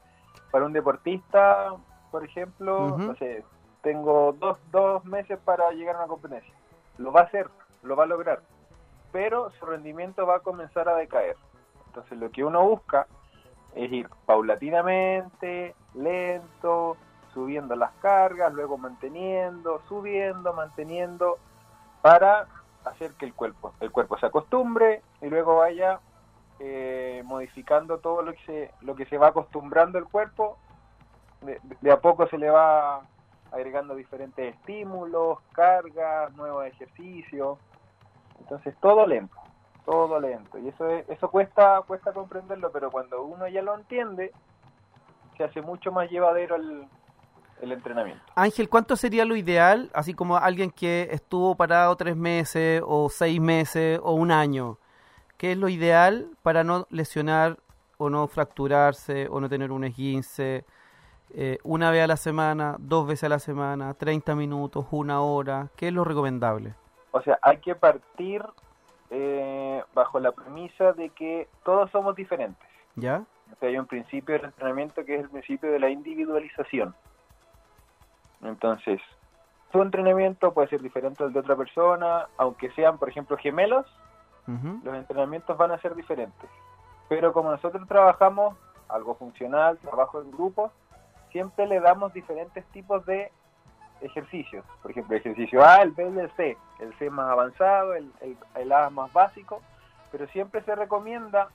para un deportista, por ejemplo, no sé, tengo dos, dos meses para llegar a una competencia. Lo va a hacer, lo va a lograr, pero su rendimiento va a comenzar a decaer. Entonces lo que uno busca es ir paulatinamente, lento, subiendo las cargas, luego manteniendo, subiendo, manteniendo, para hacer que el cuerpo, el cuerpo se acostumbre y luego vaya eh, modificando todo lo que se, lo que se va acostumbrando el cuerpo. De, de a poco se le va agregando diferentes estímulos, cargas, nuevos ejercicios. Entonces todo lento, todo lento. Y eso es, eso cuesta, cuesta comprenderlo, pero cuando uno ya lo entiende, se hace mucho más llevadero el, el entrenamiento. Ángel, ¿cuánto sería lo ideal, así como alguien que estuvo parado tres meses o seis meses o un año? ¿Qué es lo ideal para no lesionar o no fracturarse o no tener un esguince? Eh, una vez a la semana, dos veces a la semana, 30 minutos, una hora. ¿Qué es lo recomendable? O sea, hay que partir eh, bajo la premisa de que todos somos diferentes. ¿Ya? O sea, hay un principio del entrenamiento que es el principio de la individualización. Entonces, su entrenamiento puede ser diferente al de otra persona, aunque sean, por ejemplo, gemelos, los entrenamientos van a ser diferentes. Pero como nosotros trabajamos algo funcional, trabajo en grupos, siempre le damos diferentes tipos de ejercicios. Por ejemplo, el ejercicio A, el B y el C. El C más avanzado, el, el, el A más básico. Pero siempre se recomienda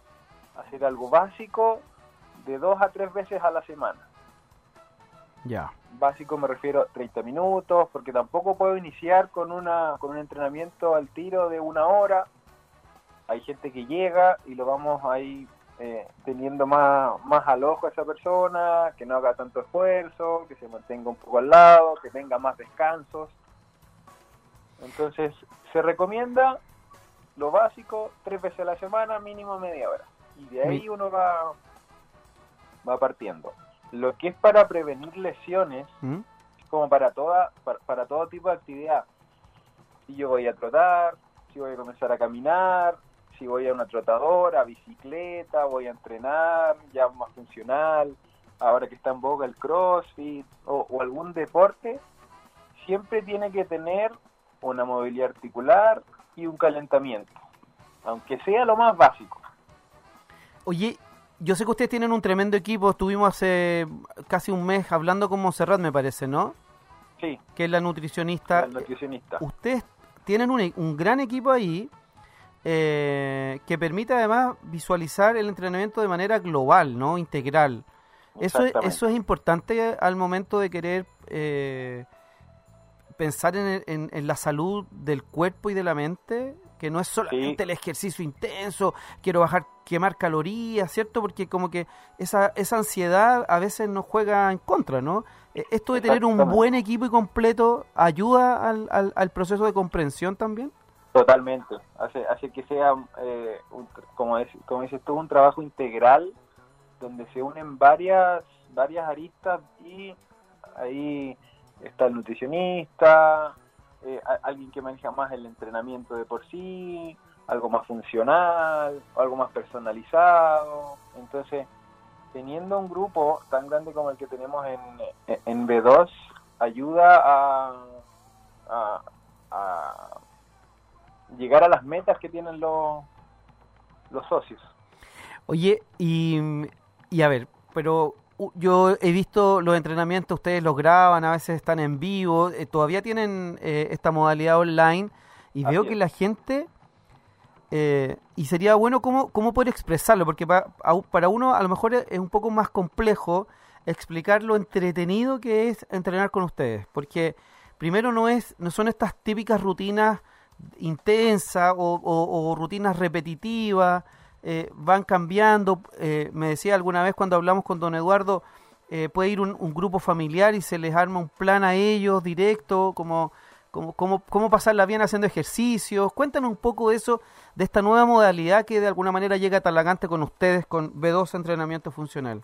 hacer algo básico de dos a tres veces a la semana. Ya. Básico me refiero a 30 minutos, porque tampoco puedo iniciar con, una, con un entrenamiento al tiro de una hora. Hay gente que llega y lo vamos ahí eh, teniendo más, más al ojo a esa persona, que no haga tanto esfuerzo, que se mantenga un poco al lado, que tenga más descansos. Entonces, se recomienda lo básico tres veces a la semana, mínimo media hora. Y de ahí uno va, va partiendo. Lo que es para prevenir lesiones, ¿Mm? como para toda para, para todo tipo de actividad. Si yo voy a trotar, si voy a comenzar a caminar, si voy a una trotadora, bicicleta, voy a entrenar, ya más funcional, ahora que está en boga el crossfit o, o algún deporte, siempre tiene que tener una movilidad articular y un calentamiento, aunque sea lo más básico. Oye, yo sé que ustedes tienen un tremendo equipo. Estuvimos hace casi un mes hablando con Monserrat, me parece, ¿no? Sí, Que es la nutricionista. el nutricionista. Ustedes tienen un, un gran equipo ahí eh, que permite además visualizar el entrenamiento de manera global, ¿no? Integral. Eso es, eso es importante al momento de querer eh, pensar en, en- en la salud del cuerpo y de la mente, que no es solamente Sí. el ejercicio intenso, quiero bajar, quemar calorías, ¿cierto? Porque como que esa, esa ansiedad a veces nos juega en contra, ¿no? Eh, Esto de tener un buen equipo y completo ayuda al, al, al proceso de comprensión también. Totalmente, hace, hace que sea, eh, como, es, como dices tú, un trabajo integral donde se unen varias, varias aristas y ahí está el nutricionista, eh, alguien que maneja más el entrenamiento de por sí, algo más funcional, algo más personalizado. Entonces, teniendo un grupo tan grande como el que tenemos en, en B2, ayuda a llegar a las metas que tienen los, los socios. Oye, y, y a ver, pero yo he visto los entrenamientos, ustedes los graban, a veces están en vivo, eh, todavía tienen eh, esta modalidad online y Así veo es. que la gente, eh, y sería bueno cómo, cómo poder expresarlo, porque pa- para uno a lo mejor es es un poco más complejo explicar lo entretenido que es entrenar con ustedes, porque primero no es no son estas típicas rutinas intensas o, rutinas repetitivas, eh, van cambiando. eh, me decía alguna vez cuando hablamos con don Eduardo, eh, puede ir un, un grupo familiar y se les arma un plan a ellos directo, como, como, como, cómo pasarla bien haciendo ejercicios. Cuéntanos un poco de eso, de esta nueva modalidad que de alguna manera llega a Talagante con ustedes, con B2 Entrenamiento Funcional.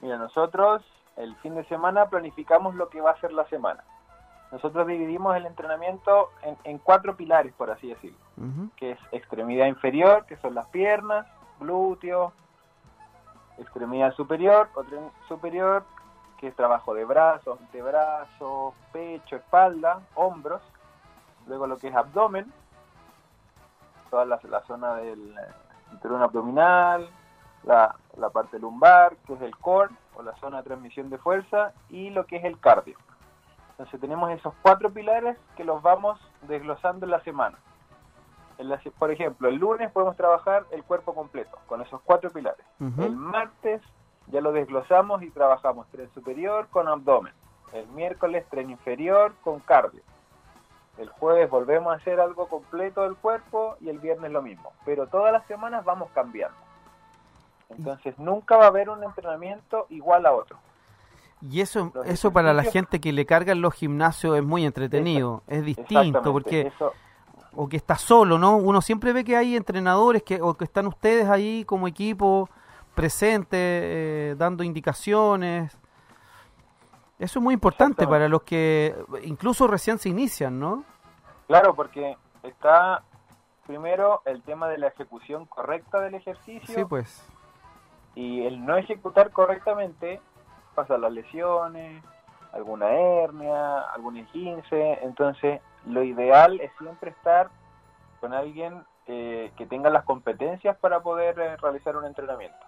Mira, nosotros el fin de semana planificamos lo que va a ser la semana. Nosotros dividimos el entrenamiento en, en cuatro pilares, por así decirlo, que es extremidad inferior, que son las piernas, glúteos, extremidad superior, otra superior, que es trabajo de brazos, antebrazos, pecho, espalda, hombros, luego lo que es abdomen, toda la, la zona del eh, cinturón abdominal, la, la parte lumbar, que es el core, o la zona de transmisión de fuerza, y lo que es el cardio. Entonces tenemos esos cuatro pilares que los vamos desglosando en la semana. En la se- por ejemplo, el lunes podemos trabajar el cuerpo completo, con esos cuatro pilares. El martes ya lo desglosamos y trabajamos tren superior con abdomen. El miércoles tren inferior con cardio. El jueves volvemos a hacer algo completo del cuerpo y el viernes lo mismo. Pero todas las semanas vamos cambiando. Entonces nunca va a haber un entrenamiento igual a otro. Y eso, eso para la gente que le cargan los gimnasios es muy entretenido, es distinto, porque eso, o que está solo, ¿no? Uno siempre ve que hay entrenadores que o que están ustedes ahí como equipo presente, eh, dando indicaciones. Eso es muy importante para los que incluso recién se inician, ¿no? Claro, porque está primero el tema de la ejecución correcta del ejercicio. Sí, pues. Y el no ejecutar correctamente pasa las lesiones, alguna hernia, algún esguince. Entonces, lo ideal es siempre estar con alguien eh, que tenga las competencias para poder eh, realizar un entrenamiento.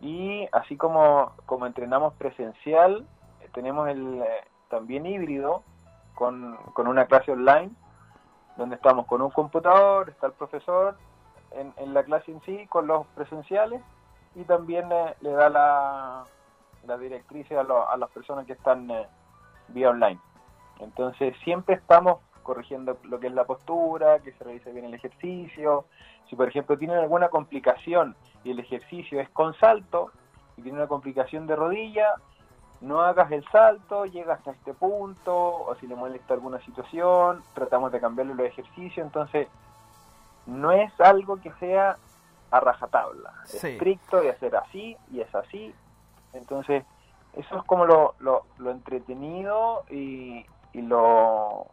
Y así como, como entrenamos presencial, eh, tenemos el eh, también híbrido con, con una clase online, donde estamos con un computador, está el profesor en, en la clase en sí, con los presenciales, y también le da la, la directriz a, lo- a las personas que están eh, vía online. Entonces siempre estamos corrigiendo lo que es la postura, que se revise bien el ejercicio. Si por ejemplo tienen alguna complicación y el ejercicio es con salto y tiene una complicación de rodilla, no hagas el salto, llega hasta este punto, o si le molesta alguna situación, tratamos de cambiarle los ejercicios, entonces no es algo que sea a rajatabla, Sí. estricto de hacer así y es así, entonces eso es como lo, lo, lo entretenido y, y lo,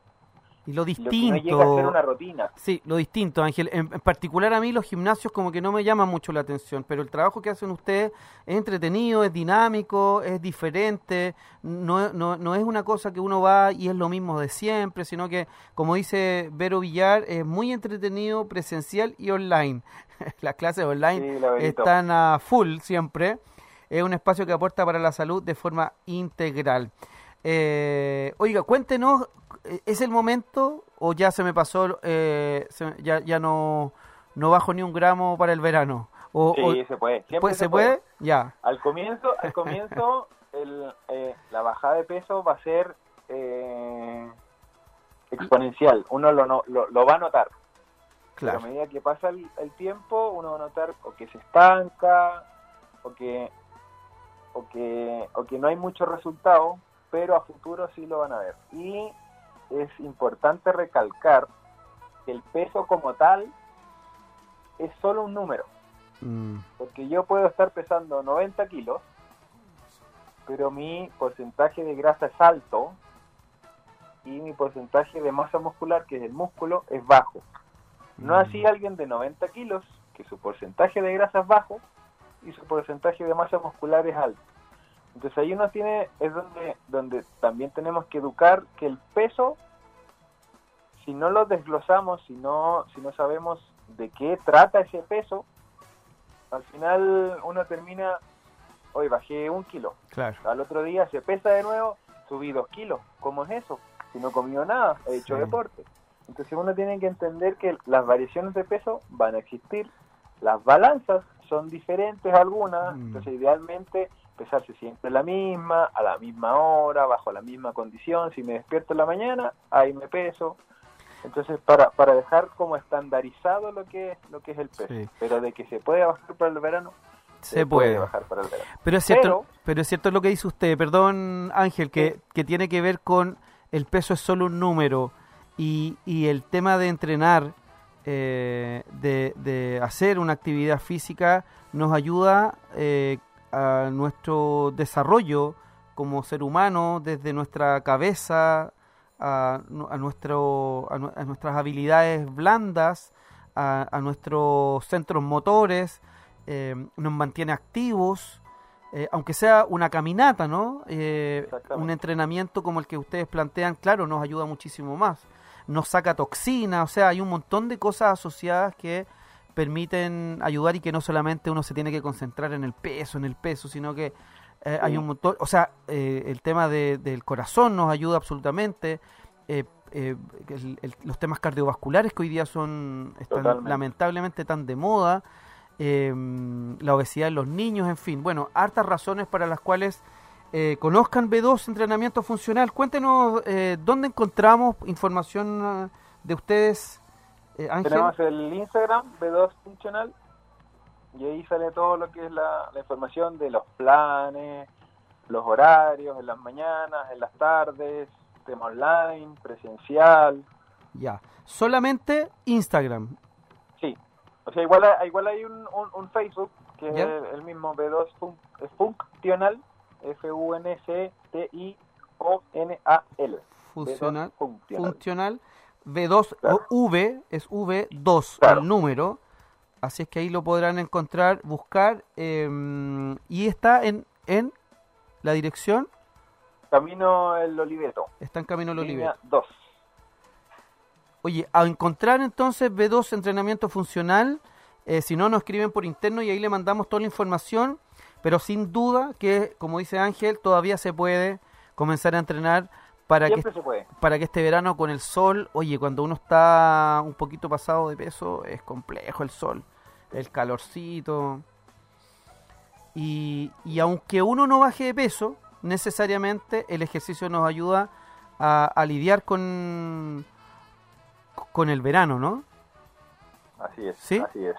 Y lo lo que no llega a ser distinto. una rutina. Sí, lo distinto, Ángel. En, en particular a mí los gimnasios como que no me llaman mucho la atención, pero el trabajo que hacen ustedes es entretenido, es dinámico, es diferente, no, no, no es una cosa que uno va y es lo mismo de siempre, sino que, como dice Vero Villar, es muy entretenido, presencial y online. Las clases online Sí, están a full siempre. Es un espacio que aporta para la salud de forma integral. Eh, oiga, cuéntenos, ¿eh, ¿es el momento o ya se me pasó, eh, se- ya, ya no, no bajo ni un gramo para el verano? O, Sí, o- se puede. Siempre se, ¿Se puede? Ya. Al comienzo, al comienzo el, eh, la bajada de peso va a ser eh, exponencial. Uno lo, no- lo, lo va a notar. Claro. Pero a medida que pasa el, el tiempo, uno va a notar o que se estanca, o que, o que, o que no hay mucho resultado, pero a futuro sí lo van a ver. Y es importante recalcar que el peso como tal es solo un número. Mm, Porque yo puedo estar pesando 90 kilos, pero mi porcentaje de grasa es alto y mi porcentaje de masa muscular, que es el músculo, es bajo. No Mm. así alguien de 90 kilos, que su porcentaje de grasa es bajo y su porcentaje de masa muscular es alto. Entonces ahí uno tiene, es donde, donde también tenemos que educar que el peso, si no lo desglosamos, si no, si no sabemos de qué trata ese peso, al final uno termina, hoy bajé un kilo, claro. al otro día se pesa de nuevo, subí dos kilos. ¿Cómo es eso? Si no he comido nada, he hecho Sí. deporte. Entonces uno tiene que entender que las variaciones de peso van a existir. Las balanzas son diferentes algunas, Mm. entonces idealmente pesarse siempre la misma, a la misma hora, bajo la misma condición. Si me despierto en la mañana, ahí me peso. Entonces para, para dejar como estandarizado lo que, lo que es el peso. Sí. Pero de que se puede bajar para el verano, Se puede. bajar para el verano. Pero es cierto, pero, Pero- es cierto lo que dice usted, perdón Ángel, que, que tiene que ver con el peso es solo un número y, y el tema de entrenar, eh, de, de hacer una actividad física, nos ayuda eh, a nuestro desarrollo como ser humano, desde nuestra cabeza, a, a nuestro, a, nu- a nuestras habilidades blandas, a, a nuestros centros motores, eh, nos mantiene activos, eh, aunque sea una caminata, ¿no? Eh, un entrenamiento como el que ustedes plantean, claro, nos ayuda muchísimo más. Nos saca toxina, o sea, hay un montón de cosas asociadas que permiten ayudar y que no solamente uno se tiene que concentrar en el peso, en el peso, sino que eh, hay un montón, o sea, eh, el tema de- del corazón nos ayuda absolutamente, eh, el- el- los temas cardiovasculares que hoy día son están lamentablemente tan de moda, eh, la obesidad en los niños, en fin, bueno, hartas razones para las cuales eh, conozcan B2 Entrenamiento Funcional. Cuéntenos eh, dónde encontramos información eh, de ustedes, eh, Ángel. Tenemos el Instagram B2 Funcional y ahí sale todo lo que es la, la información de los planes, los horarios, en las mañanas, en las tardes, tema online, presencial. Ya, solamente Instagram. Sí, o sea, igual igual hay un, un, un Facebook que Ya. es el, mismo B2 Fun- es Funcional, F-U-N-C-T-I-O-N-A-L. Funcional. B2 Funcional. Funcional. V2, Claro. o V es V2, Claro. el número. Así es que ahí lo podrán encontrar, buscar. eh, y está en, en la dirección, Camino el Oliveto. está en Camino línea Oliver. 2. Oye, a encontrar entonces B2 entrenamiento funcional, eh, si no nos escriben por interno y ahí le mandamos toda la información, pero sin duda que, como dice Ángel, todavía se puede comenzar a entrenar para que, Siempre para que este verano con el sol, oye, cuando uno está un poquito pasado de peso, es complejo el sol, el calorcito. Y, y aunque uno no baje de peso, necesariamente el ejercicio nos ayuda a, a lidiar con, con el verano, ¿no? Así es. ¿Sí? Así es.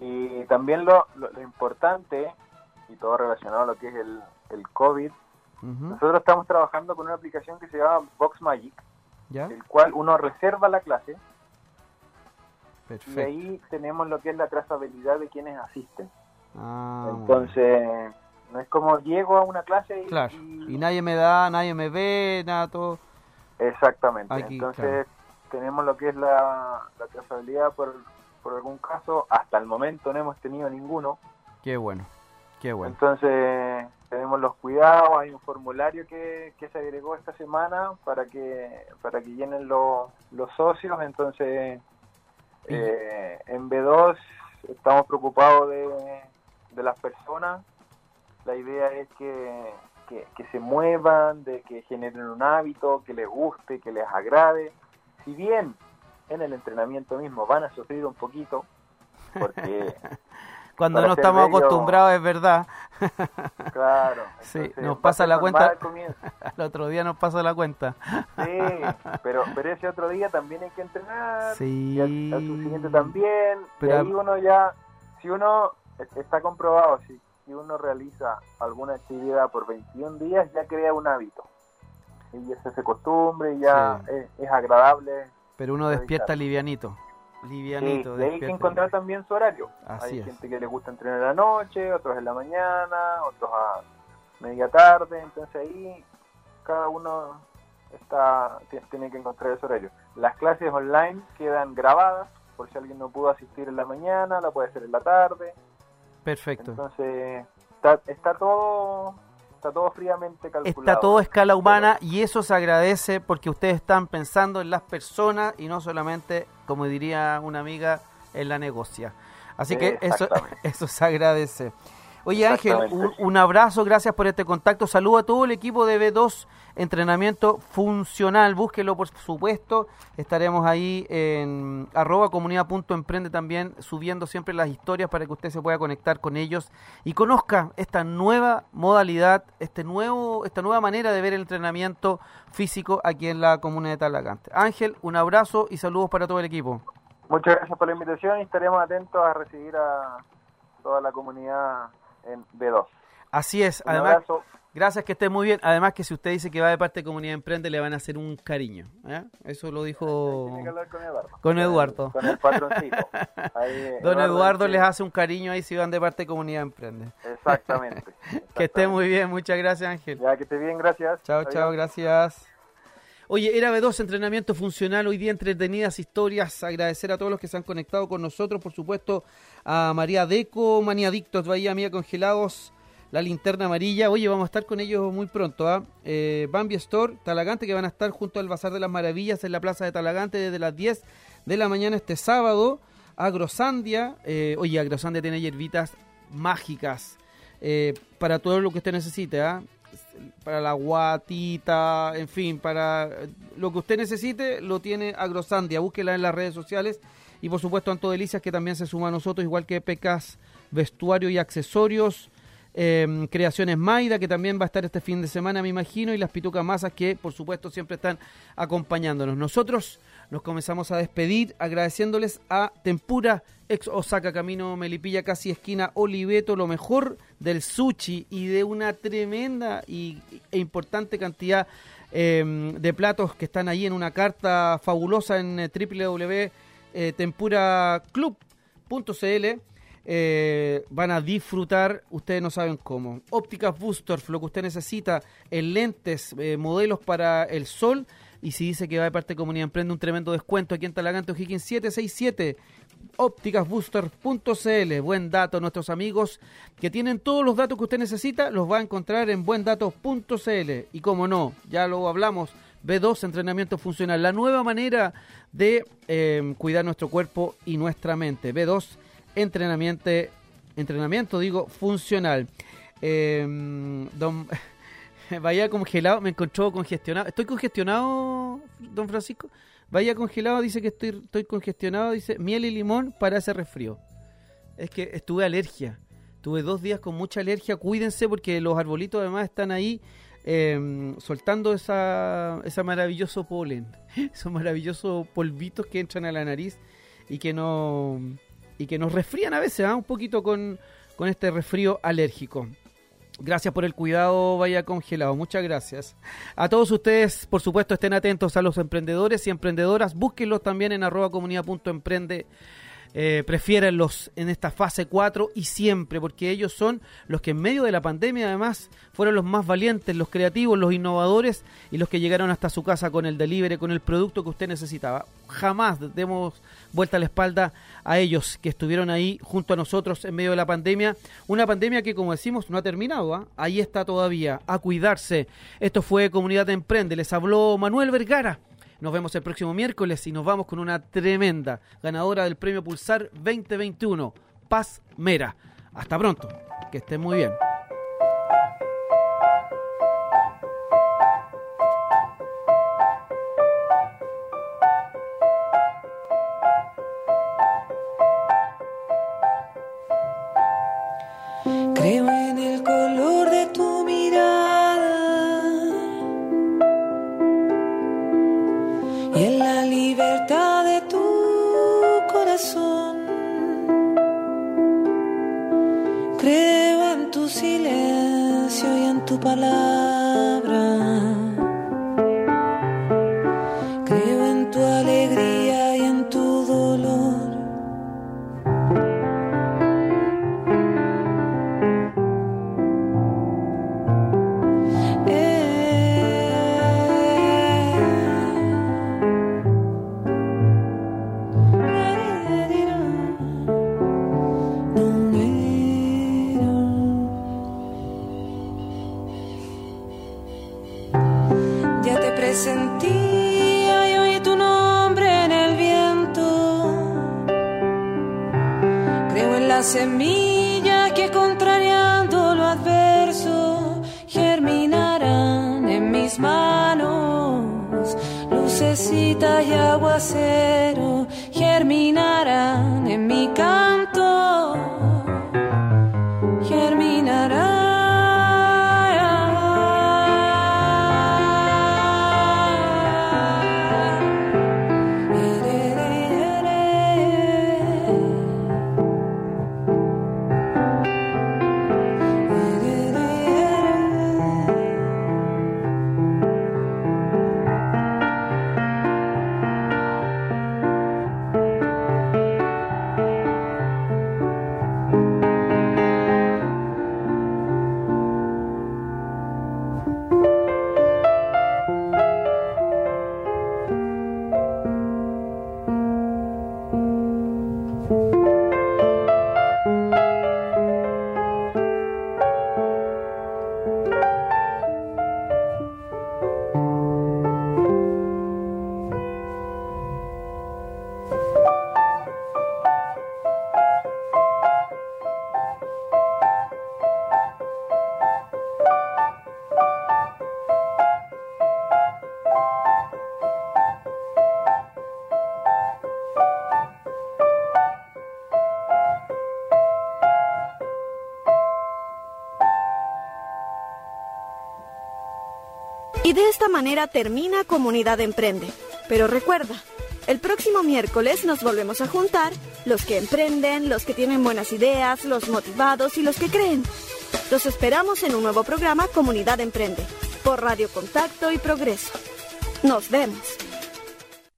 Y también lo, lo, lo importante, y todo relacionado a lo que es el, el COVID, nosotros estamos trabajando con una aplicación que se llama Box Magic, ¿Ya? el cual uno reserva la clase y Perfecto. ahí tenemos lo que es la trazabilidad de quienes asisten. Ah, Entonces, no es como llego a una clase y... claro. y- Y nadie me da, nadie me ve, nada, todo. Exactamente. Aquí, Entonces, claro. tenemos lo que es la, la trazabilidad por, por algún caso. Hasta el momento no hemos tenido ninguno. Qué bueno, qué bueno. Entonces, tenemos los cuidados. Hay un formulario que, que se agregó esta semana para que para que llenen los los socios. Entonces, eh, en B2 estamos preocupados de, de las personas. La idea es que, que, que se muevan, de que generen un hábito, que les guste, que les agrade. Si bien en el entrenamiento mismo van a sufrir un poquito, porque, Cuando no estamos bello- acostumbrados, es verdad. claro, Sí, nos pasa la cuenta. al otro día nos pasa la cuenta. Sí, pero, pero ese otro día también hay que entrenar, Sí. y al, al subsiguiente también, Pero- y ahí uno ya, si uno, está comprobado, si, si uno realiza alguna actividad por 21 días, ya crea un hábito, y ya se hace costumbre, ya Sí. es, es agradable. Pero uno despierta livianito. Sí, Livianito. y hay que encontrar también su horario. Así hay es. gente que le gusta entrenar en la noche, otros en la mañana, otros a media tarde, entonces ahí cada uno está ti- tiene que encontrar ese horario. Las clases online quedan grabadas, por si alguien no pudo asistir en la mañana, la puede hacer en la tarde. Perfecto. Entonces está, está todo está todo fríamente calculado. Está todo a escala humana y eso se agradece porque ustedes están pensando en las personas y no solamente, como diría una amiga, en la negocia. Así que eso, eso se agradece. Oye Ángel, un, abrazo, gracias por este contacto. Saludo a todo el equipo de B2 Entrenamiento Funcional. Búsquelo por supuesto. Estaremos ahí en arroba comunidad.emprende también subiendo siempre las historias para que usted se pueda conectar con ellos y conozca esta nueva modalidad, este nuevo, esta nueva manera de ver el entrenamiento físico aquí en la comuna de Talagante. Ángel, un abrazo y saludos para todo el equipo. Muchas gracias por la invitación y estaremos atentos a recibir a toda la comunidad en B2. Así es, Un además abrazo. Gracias, que esté muy bien. Además que si usted dice que va de parte de Comunidad Emprende, le van a hacer un cariño. ¿eh? Eso lo dijo Tiene que hablar con Eduardo. Con Eduardo. Con el patroncito. Ahí, Don Eduardo les hace un cariño ahí si van de parte de Comunidad Emprende. Exactamente. Que esté muy bien, muchas gracias Ángel. Ya, que esté bien, gracias. Chao, Adiós. chao, gracias. Oye, era B2 Entrenamiento Funcional, hoy día entretenidas historias, agradecer a todos los que se han conectado con nosotros, por supuesto a María Deco, Maniadictos, Bahía Mía Congelados, La Linterna Amarilla, oye, vamos a estar con ellos muy pronto, ¿ah? Eh, Bambi Store, Talagante, que van a estar junto al Bazar de las Maravillas en la Plaza de Talagante desde las 10 de la mañana este sábado, Agrosandia, eh, oye, Agrosandia tiene hierbitas mágicas eh, para todo lo que usted necesite, ¿ah? Para la guatita, en fin, para eh, lo que usted necesite, lo tiene Agrosandia. Búsquela en las redes sociales. Y por supuesto, Anto Delicias, que también se suma a nosotros, igual que Pecas Vestuario y Accesorios. eh, Creaciones Maida, que también va a estar este fin de semana, me imagino. Y las Pitucas Masas, que por supuesto siempre están acompañándonos. Nosotros nos comenzamos a despedir agradeciéndoles a Tempura, ex Osaka Camino Melipilla, casi esquina Oliveto, lo mejor del sushi y de una tremenda y, e importante cantidad eh, de platos que están ahí en una carta fabulosa en eh, www.tempuraclub.cl. Eh, van a disfrutar, ustedes no saben cómo. Ópticas Boosters, lo que usted necesita en lentes, eh, modelos para el sol, Y si dice que va de parte de Comunidad Emprende, un tremendo descuento aquí en Talagante O'Higgins 767 ópticasbooster.cl. Buen dato, nuestros amigos que tienen todos los datos que usted necesita, los va a encontrar en buendatos.cl. Y como no, ya lo hablamos, B2 entrenamiento funcional, la nueva manera de eh, cuidar nuestro cuerpo y nuestra mente. B2 entrenamiento, entrenamiento digo, funcional. Eh, don, vaya congelado, me encontró congestionado. ¿Estoy congestionado, don Francisco? Vaya congelado, dice que estoy, estoy congestionado, dice miel y limón para ese resfrío. Es que estuve alergia. Tuve dos días con mucha alergia. Cuídense porque los arbolitos además están ahí eh, soltando esa, ese maravilloso polen, esos maravillosos polvitos que entran a la nariz y que no y que nos resfrían a veces, ¿ah? un poquito con, con este resfrío alérgico. Gracias por el cuidado, vaya congelado. Muchas gracias. A todos ustedes, por supuesto, estén atentos a los emprendedores y emprendedoras. Búsquenlos también en arroba comunidad.emprende eh, en esta fase 4 y siempre, porque ellos son los que en medio de la pandemia además fueron los más valientes, los creativos, los innovadores y los que llegaron hasta su casa con el delivery, con el producto que usted necesitaba. Jamás demos vuelta a la espalda a ellos que estuvieron ahí junto a nosotros en medio de la pandemia. Una pandemia que, como decimos, no ha terminado. ¿ah? Ahí está todavía, a cuidarse. Esto fue Comunidad de Emprende. Les habló Manuel Vergara. Nos vemos el próximo miércoles y nos vamos con una tremenda ganadora del Premio Pulsar 2021, Paz Mera. Hasta pronto, que estén muy bien. De esta manera termina Comunidad Emprende. Pero recuerda, el próximo miércoles nos volvemos a juntar los que emprenden, los que tienen buenas ideas, los motivados y los que creen. Los esperamos en un nuevo programa Comunidad Emprende, por Radio Contacto y Progreso. Nos vemos.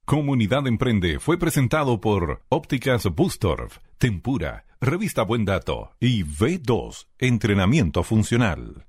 Comunidad Emprende fue presentado por Ópticas Bustorf, Tempura, Revista Buen Dato y V2, Entrenamiento Funcional.